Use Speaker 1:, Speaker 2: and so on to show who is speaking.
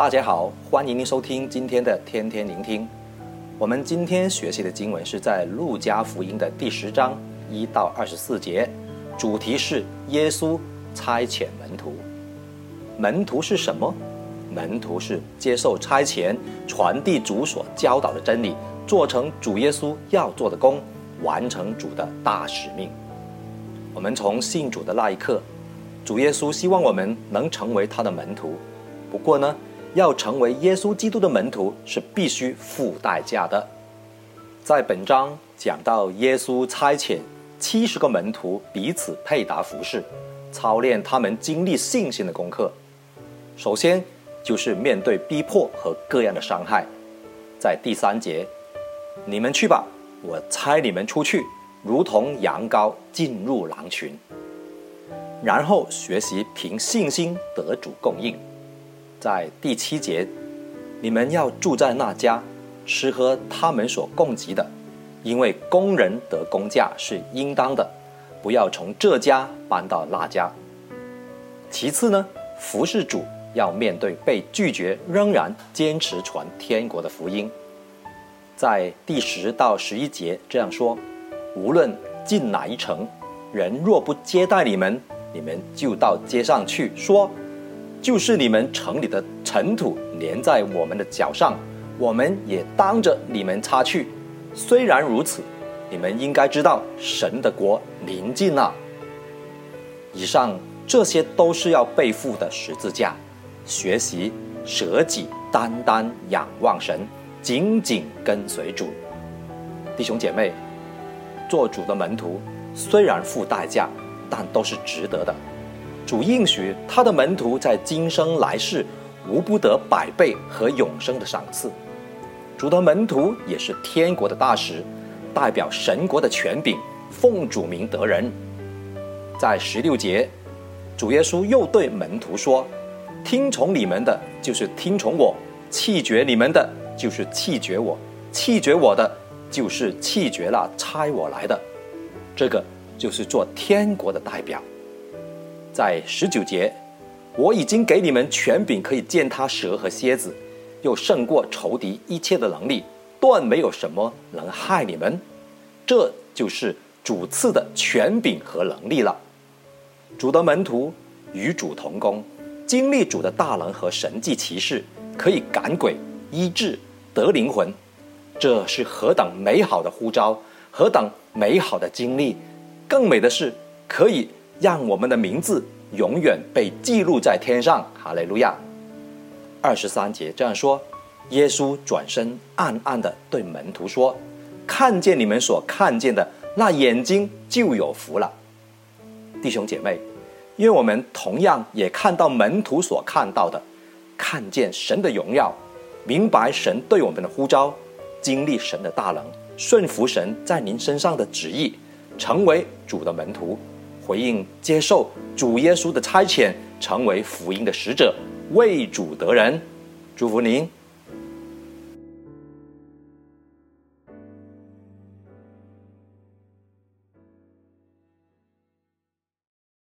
Speaker 1: 大家好，欢迎您收听今天的天天聆听。我们今天学习的经文是在路加福音的第十章一到二十四节，主题是耶稣差遣门徒。门徒是什么？门徒是接受差遣，传递主所教导的真理，做成主耶稣要做的工，完成主的大使命。我们从信主的那一刻，主耶稣希望我们能成为他的门徒。不过呢，要成为耶稣基督的门徒是必须付代价的。在本章讲到耶稣差遣七十个门徒彼此配搭服侍，操练他们经历信心的功课。首先就是面对逼迫和各样的伤害。在第三节，你们去吧，我差你们出去，如同羊羔进入狼群。然后学习凭信心得主供应。在第七节，你们要住在那家，吃喝他们所供给的，因为工人得工价是应当的，不要从这家搬到那家。其次呢，服侍主要面对被拒绝，仍然坚持传天国的福音。在第十到十一节这样说：无论进哪一城，人若不接待你们，你们就到街上去说。就是你们城里的尘土粘在我们的脚上，我们也当着你们擦去。虽然如此，你们应该知道神的国临近了。以上这些都是要背负的十字架，学习舍己，单单仰望神，紧紧跟随主。弟兄姐妹，做主的门徒虽然付代价，但都是值得的。主应许他的门徒在今生来世无不得百倍和永生的赏赐。主的门徒也是天国的大使，代表神国的权柄，奉主名得人。在十六节，主耶稣又对门徒说：“听从你们的，就是听从我；弃绝你们的，就是弃绝我；弃绝我的，就是弃绝了差我来的。”这个就是做天国的代表。在十九节，我已经给你们权柄，可以践踏蛇和蝎子，又胜过仇敌一切的能力，断没有什么能害你们。这就是主赐的权柄和能力了。主的门徒与主同工，经历主的大能和神迹奇事，可以赶鬼、医治、得灵魂。这是何等美好的呼召，何等美好的经历！更美的是，可以。让我们的名字永远被记录在天上，哈利路亚。二十三节这样说：耶稣转身暗暗地对门徒说：“看见你们所看见的，那眼睛就有福了。”弟兄姐妹，因为我们同样也看到门徒所看到的，看见神的荣耀，明白神对我们的呼召，经历神的大能，顺服神在您身上的旨意，成为主的门徒。回应接受主耶稣的差遣，成为福音的使者，为主得人。祝福您。